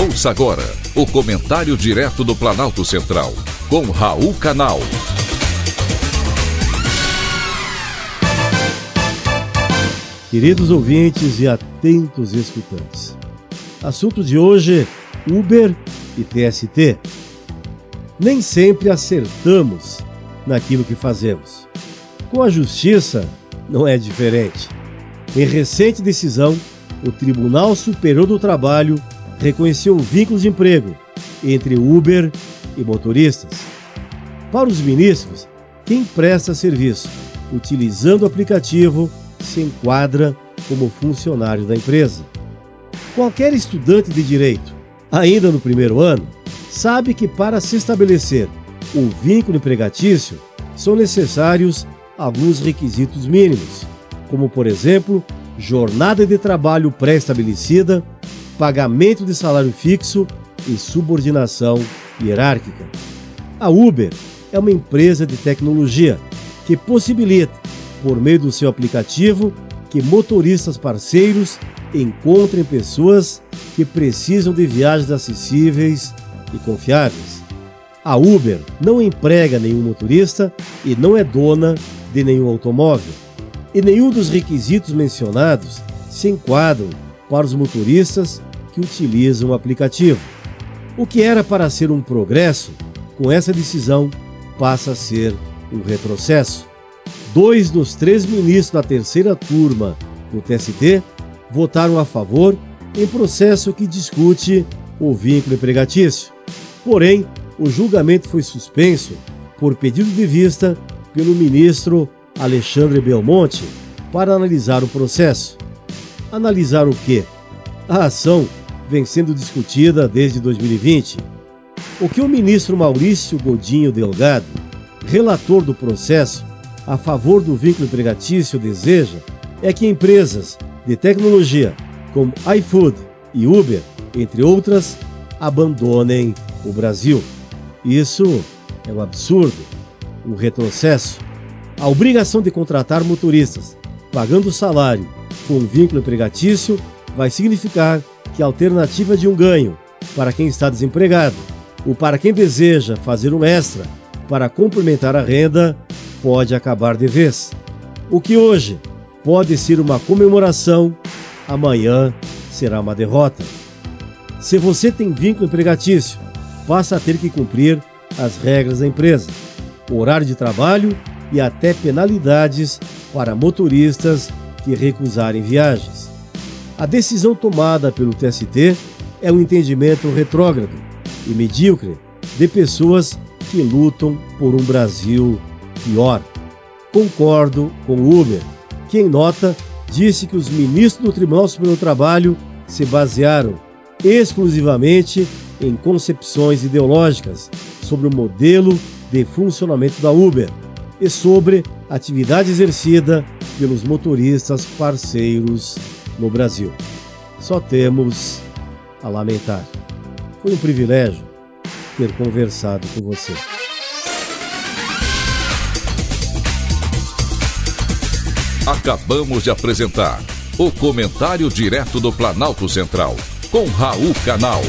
Ouça agora o comentário direto do Planalto Central, com Raul Canal. Queridos ouvintes e atentos escutantes. Assunto de hoje: Uber e TST. Nem sempre acertamos naquilo que fazemos. Com a justiça, não é diferente. Em recente decisão, o Tribunal Superior do Trabalho reconheceu o vínculo de emprego entre Uber e motoristas. Para os ministros, quem presta serviço utilizando o aplicativo se enquadra como funcionário da empresa. Qualquer estudante de direito, ainda no primeiro ano, sabe que para se estabelecer o vínculo empregatício são necessários alguns requisitos mínimos, como por exemplo, jornada de trabalho pré-estabelecida pagamento de salário fixo e subordinação hierárquica. A Uber é uma empresa de tecnologia que possibilita, por meio do seu aplicativo, que motoristas parceiros encontrem pessoas que precisam de viagens acessíveis e confiáveis. A Uber não emprega nenhum motorista e não é dona de nenhum automóvel. E nenhum dos requisitos mencionados se enquadram para os motoristas que utilizam o aplicativo. O que era para ser um progresso, com essa decisão passa a ser um retrocesso. Dois dos três ministros da terceira turma do TST votaram a favor em processo que discute o vínculo empregatício. Porém, o julgamento foi suspenso por pedido de vista pelo ministro Alexandre Belmonte para analisar o processo. Analisar o quê? A ação vem sendo discutida desde 2020. O que o ministro Maurício Godinho Delgado, relator do processo a favor do vínculo empregatício, deseja é que empresas de tecnologia como iFood e Uber, entre outras, abandonem o Brasil. Isso é um absurdo, um retrocesso. A obrigação de contratar motoristas pagando salário com vínculo empregatício vai significar que a alternativa de um ganho para quem está desempregado ou para quem deseja fazer um extra para complementar a renda pode acabar de vez. O que hoje pode ser uma comemoração, amanhã será uma derrota. Se você tem vínculo empregatício, passa a ter que cumprir as regras da empresa, horário de trabalho e até penalidades para motoristas que recusarem viagens. A decisão tomada pelo TST é um entendimento retrógrado e medíocre de pessoas que lutam por um Brasil pior. Concordo com o Uber, que em nota disse que os ministros do Tribunal Superior do Trabalho se basearam exclusivamente em concepções ideológicas sobre o modelo de funcionamento da Uber e sobre a atividade exercida pelos motoristas parceiros no Brasil. Só temos a lamentar. Foi um privilégio ter conversado com você. Acabamos de apresentar o Comentário Direto do Planalto Central, com Raul Canal.